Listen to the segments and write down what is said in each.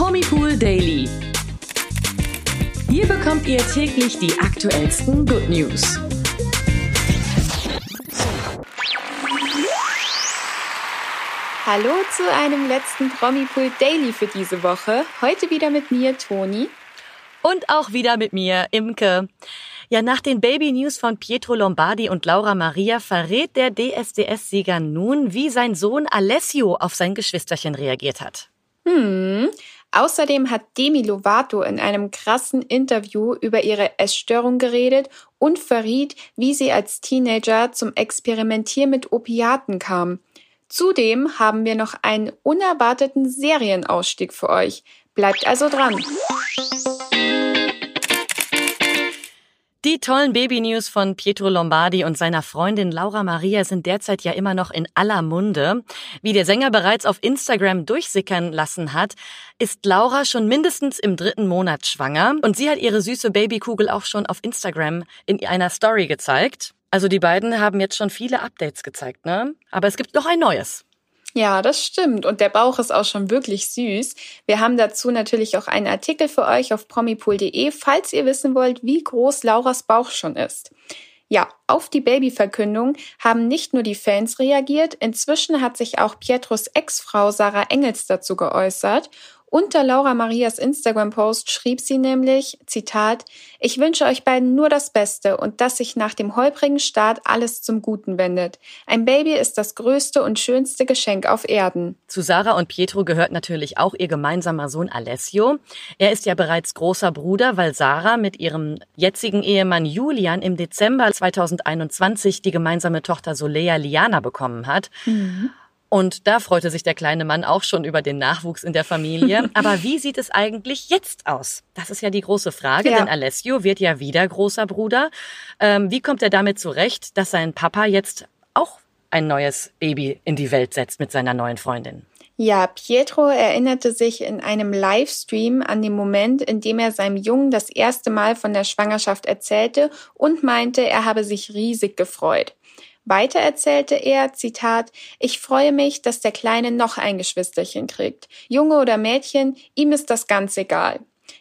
Promipool Daily. Hier bekommt ihr täglich die aktuellsten Good News. Hallo zu einem letzten Promipool Daily für diese Woche. Heute wieder mit mir, Toni. Und auch wieder mit mir, Imke. Ja, nach den Baby News von Pietro Lombardi und Laura Maria verrät der DSDS-Sieger nun, wie sein Sohn Alessio auf sein Geschwisterchen reagiert hat. Hm. Außerdem hat Demi Lovato in einem krassen Interview über ihre Essstörung geredet und verriet, wie sie als Teenager zum Experimentieren mit Opiaten kam. Zudem haben wir noch einen unerwarteten Serienausstieg für euch. Bleibt also dran. Die tollen Baby-News von Pietro Lombardi und seiner Freundin Laura Maria sind derzeit ja immer noch in aller Munde. Wie der Sänger bereits auf Instagram durchsickern lassen hat, ist Laura schon mindestens im dritten Monat schwanger und sie hat ihre süße Babykugel auch schon auf Instagram in einer Story gezeigt. Also die beiden haben jetzt schon viele Updates gezeigt, ne? Aber es gibt noch ein neues. Ja, das stimmt. Und der Bauch ist auch schon wirklich süß. Wir haben dazu natürlich auch einen Artikel für euch auf promipool.de, falls ihr wissen wollt, wie groß Lauras Bauch schon ist. Ja, auf die Babyverkündung haben nicht nur die Fans reagiert, inzwischen hat sich auch Pietros Ex-Frau Sarah Engels dazu geäußert unter Laura Marias Instagram-Post schrieb sie nämlich, Zitat, ich wünsche euch beiden nur das Beste und dass sich nach dem holprigen Start alles zum Guten wendet. Ein Baby ist das größte und schönste Geschenk auf Erden. Zu Sarah und Pietro gehört natürlich auch ihr gemeinsamer Sohn Alessio. Er ist ja bereits großer Bruder, weil Sarah mit ihrem jetzigen Ehemann Julian im Dezember 2021 die gemeinsame Tochter Solea Liana bekommen hat. Mhm. Und da freute sich der kleine Mann auch schon über den Nachwuchs in der Familie. Aber wie sieht es eigentlich jetzt aus? Das ist ja die große Frage, ja. denn Alessio wird ja wieder großer Bruder. Ähm, wie kommt er damit zurecht, dass sein Papa jetzt auch ein neues Baby in die Welt setzt mit seiner neuen Freundin? Ja, Pietro erinnerte sich in einem Livestream an den Moment, in dem er seinem Jungen das erste Mal von der Schwangerschaft erzählte und meinte, er habe sich riesig gefreut. Weiter erzählte er, Zitat, ich freue mich, dass der Kleine noch ein Geschwisterchen kriegt. Junge oder Mädchen, ihm ist das ganz egal.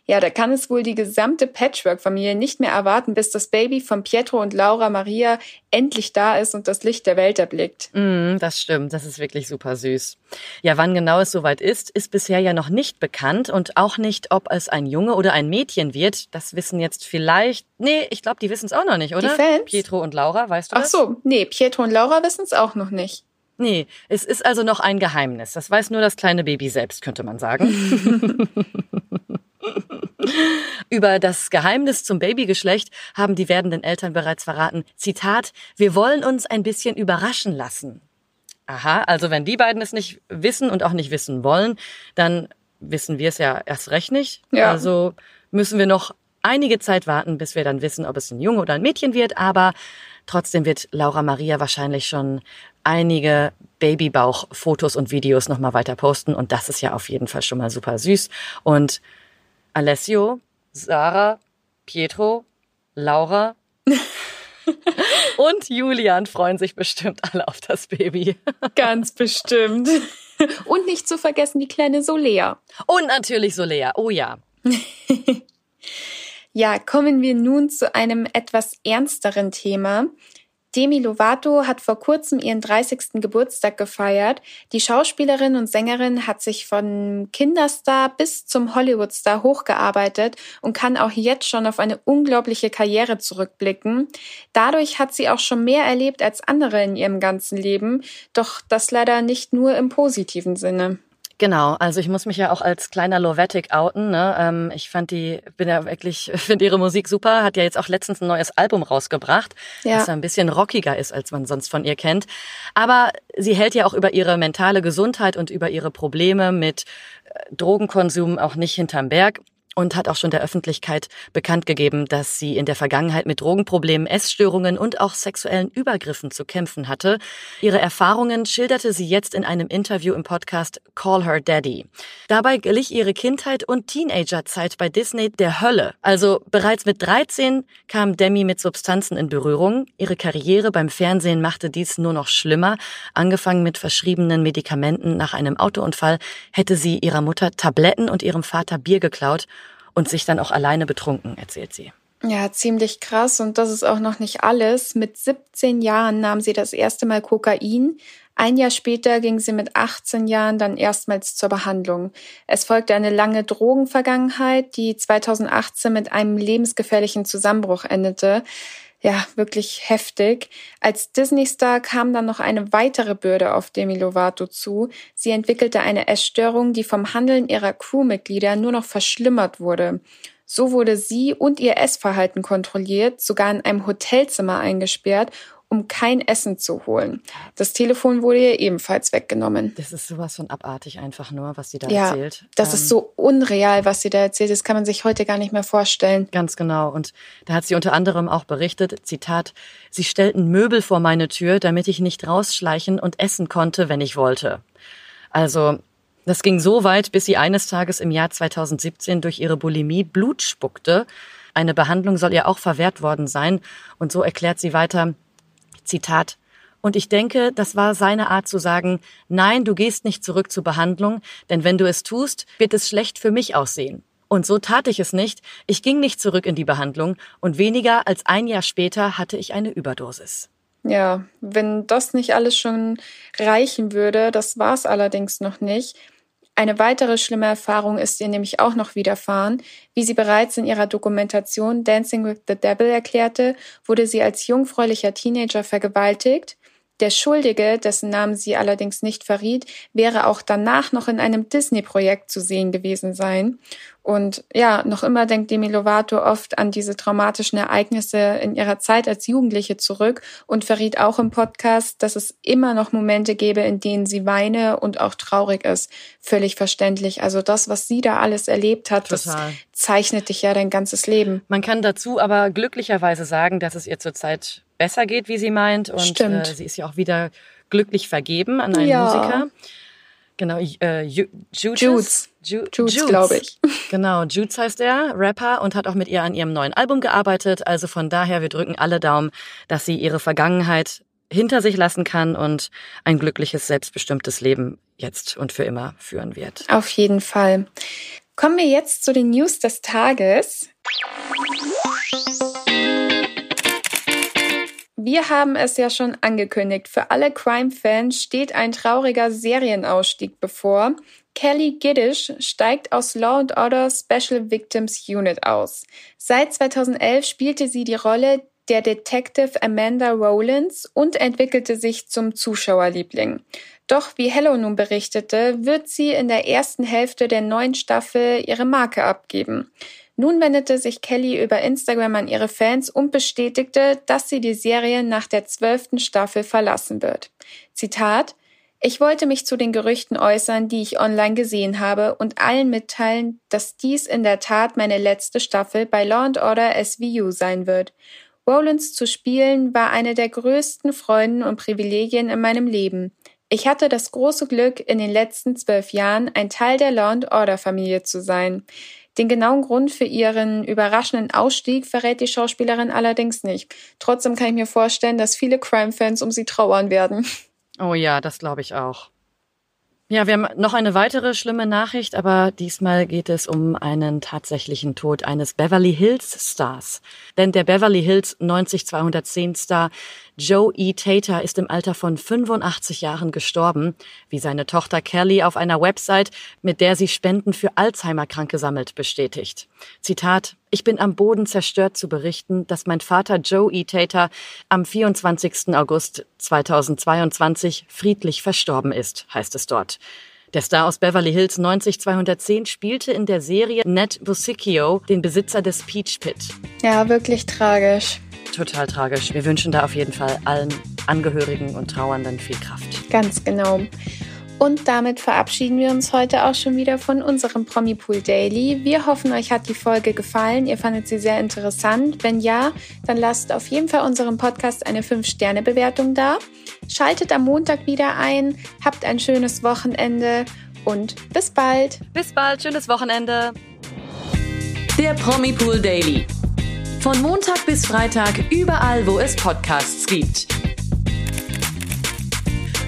Ja, da kann es wohl die gesamte Patchwork-Familie nicht mehr erwarten, bis das Baby von Pietro und Laura Maria endlich da ist und das Licht der Welt erblickt. Mm, das stimmt, das ist wirklich super süß. Ja, wann genau es soweit ist, ist bisher ja noch nicht bekannt und auch nicht, ob es ein Junge oder ein Mädchen wird. Das wissen jetzt vielleicht, nee, ich glaube, die wissen es auch noch nicht, oder? Die Fans? Pietro und Laura, weißt du Ach so, nee, Pietro und Laura wissen es auch noch nicht. Nee, es ist also noch ein Geheimnis. Das weiß nur das kleine Baby selbst, könnte man sagen. Über das Geheimnis zum Babygeschlecht haben die werdenden Eltern bereits verraten. Zitat, wir wollen uns ein bisschen überraschen lassen. Aha, also wenn die beiden es nicht wissen und auch nicht wissen wollen, dann wissen wir es ja erst recht nicht. Ja. Also müssen wir noch einige Zeit warten, bis wir dann wissen, ob es ein Junge oder ein Mädchen wird. Aber trotzdem wird Laura Maria wahrscheinlich schon einige Babybauch-Fotos und Videos nochmal weiter posten. Und das ist ja auf jeden Fall schon mal super süß. Und Alessio, Sarah, Pietro, Laura und Julian freuen sich bestimmt alle auf das Baby. Ganz bestimmt. Und nicht zu vergessen die kleine Solea. Und natürlich Solea, oh ja. ja, kommen wir nun zu einem etwas ernsteren Thema. Demi Lovato hat vor kurzem ihren 30. Geburtstag gefeiert. Die Schauspielerin und Sängerin hat sich von Kinderstar bis zum Hollywoodstar hochgearbeitet und kann auch jetzt schon auf eine unglaubliche Karriere zurückblicken. Dadurch hat sie auch schon mehr erlebt als andere in ihrem ganzen Leben, doch das leider nicht nur im positiven Sinne. Genau, also ich muss mich ja auch als kleiner Lovetic outen. Ne? Ähm, ich fand die, bin ja wirklich, finde ihre Musik super, hat ja jetzt auch letztens ein neues Album rausgebracht, ja. das ein bisschen rockiger ist, als man sonst von ihr kennt. Aber sie hält ja auch über ihre mentale Gesundheit und über ihre Probleme mit äh, Drogenkonsum auch nicht hinterm Berg. Und hat auch schon der Öffentlichkeit bekannt gegeben, dass sie in der Vergangenheit mit Drogenproblemen, Essstörungen und auch sexuellen Übergriffen zu kämpfen hatte. Ihre Erfahrungen schilderte sie jetzt in einem Interview im Podcast Call Her Daddy. Dabei glich ihre Kindheit und Teenagerzeit bei Disney der Hölle. Also bereits mit 13 kam Demi mit Substanzen in Berührung. Ihre Karriere beim Fernsehen machte dies nur noch schlimmer. Angefangen mit verschriebenen Medikamenten nach einem Autounfall hätte sie ihrer Mutter Tabletten und ihrem Vater Bier geklaut und sich dann auch alleine betrunken, erzählt sie. Ja, ziemlich krass. Und das ist auch noch nicht alles. Mit 17 Jahren nahm sie das erste Mal Kokain. Ein Jahr später ging sie mit 18 Jahren dann erstmals zur Behandlung. Es folgte eine lange Drogenvergangenheit, die 2018 mit einem lebensgefährlichen Zusammenbruch endete ja, wirklich heftig. Als Disney-Star kam dann noch eine weitere Bürde auf Demi Lovato zu. Sie entwickelte eine Essstörung, die vom Handeln ihrer Crewmitglieder nur noch verschlimmert wurde. So wurde sie und ihr Essverhalten kontrolliert, sogar in einem Hotelzimmer eingesperrt um kein Essen zu holen. Das Telefon wurde ihr ebenfalls weggenommen. Das ist sowas von abartig einfach nur, was sie da ja, erzählt. Das ähm, ist so unreal, was sie da erzählt. Das kann man sich heute gar nicht mehr vorstellen. Ganz genau. Und da hat sie unter anderem auch berichtet, Zitat, sie stellten Möbel vor meine Tür, damit ich nicht rausschleichen und essen konnte, wenn ich wollte. Also, das ging so weit, bis sie eines Tages im Jahr 2017 durch ihre Bulimie Blut spuckte. Eine Behandlung soll ihr auch verwehrt worden sein. Und so erklärt sie weiter, Zitat. Und ich denke, das war seine Art zu sagen, nein, du gehst nicht zurück zur Behandlung, denn wenn du es tust, wird es schlecht für mich aussehen. Und so tat ich es nicht. Ich ging nicht zurück in die Behandlung und weniger als ein Jahr später hatte ich eine Überdosis. Ja, wenn das nicht alles schon reichen würde, das war es allerdings noch nicht. Eine weitere schlimme Erfahrung ist ihr nämlich auch noch widerfahren. Wie sie bereits in ihrer Dokumentation Dancing with the Devil erklärte, wurde sie als jungfräulicher Teenager vergewaltigt der Schuldige, dessen Namen sie allerdings nicht verriet, wäre auch danach noch in einem Disney-Projekt zu sehen gewesen sein. Und ja, noch immer denkt Demi Lovato oft an diese traumatischen Ereignisse in ihrer Zeit als Jugendliche zurück und verriet auch im Podcast, dass es immer noch Momente gäbe, in denen sie weine und auch traurig ist. Völlig verständlich. Also das, was sie da alles erlebt hat, Total. das zeichnet dich ja dein ganzes Leben. Man kann dazu aber glücklicherweise sagen, dass es ihr zurzeit besser geht, wie sie meint. Und äh, sie ist ja auch wieder glücklich vergeben an einen ja. Musiker. Genau, äh, Judes. Judes, Judes, glaube ich. Genau, Judes heißt er, Rapper und hat auch mit ihr an ihrem neuen Album gearbeitet. Also von daher, wir drücken alle Daumen, dass sie ihre Vergangenheit hinter sich lassen kann und ein glückliches, selbstbestimmtes Leben jetzt und für immer führen wird. Auf jeden Fall. Kommen wir jetzt zu den News des Tages. Wir haben es ja schon angekündigt. Für alle Crime-Fans steht ein trauriger Serienausstieg bevor. Kelly Giddish steigt aus Law and Order Special Victims Unit aus. Seit 2011 spielte sie die Rolle der Detective Amanda Rowlands und entwickelte sich zum Zuschauerliebling. Doch wie Hello nun berichtete, wird sie in der ersten Hälfte der neuen Staffel ihre Marke abgeben. Nun wendete sich Kelly über Instagram an ihre Fans und bestätigte, dass sie die Serie nach der zwölften Staffel verlassen wird. Zitat ich wollte mich zu den Gerüchten äußern, die ich online gesehen habe und allen mitteilen, dass dies in der Tat meine letzte Staffel bei Law and Order SVU sein wird. Rollins zu spielen war eine der größten Freuden und Privilegien in meinem Leben. Ich hatte das große Glück, in den letzten zwölf Jahren ein Teil der Law and Order Familie zu sein. Den genauen Grund für ihren überraschenden Ausstieg verrät die Schauspielerin allerdings nicht. Trotzdem kann ich mir vorstellen, dass viele Crime-Fans um sie trauern werden. Oh ja, das glaube ich auch. Ja, wir haben noch eine weitere schlimme Nachricht, aber diesmal geht es um einen tatsächlichen Tod eines Beverly Hills Stars. Denn der Beverly Hills 90210 Star Joe E. Tater ist im Alter von 85 Jahren gestorben, wie seine Tochter Kelly auf einer Website, mit der sie Spenden für Alzheimer-Kranke sammelt, bestätigt. Zitat, ich bin am Boden zerstört zu berichten, dass mein Vater Joe E. Tater am 24. August 2022 friedlich verstorben ist, heißt es dort. Der Star aus Beverly Hills 90210 spielte in der Serie Ned Busicchio den Besitzer des Peach Pit. Ja, wirklich tragisch. Total tragisch. Wir wünschen da auf jeden Fall allen Angehörigen und Trauernden viel Kraft. Ganz genau. Und damit verabschieden wir uns heute auch schon wieder von unserem Promipool Daily. Wir hoffen, euch hat die Folge gefallen. Ihr fandet sie sehr interessant. Wenn ja, dann lasst auf jeden Fall unserem Podcast eine 5-Sterne-Bewertung da. Schaltet am Montag wieder ein. Habt ein schönes Wochenende und bis bald. Bis bald, schönes Wochenende. Der Promipool Daily. Von Montag bis Freitag überall, wo es Podcasts gibt.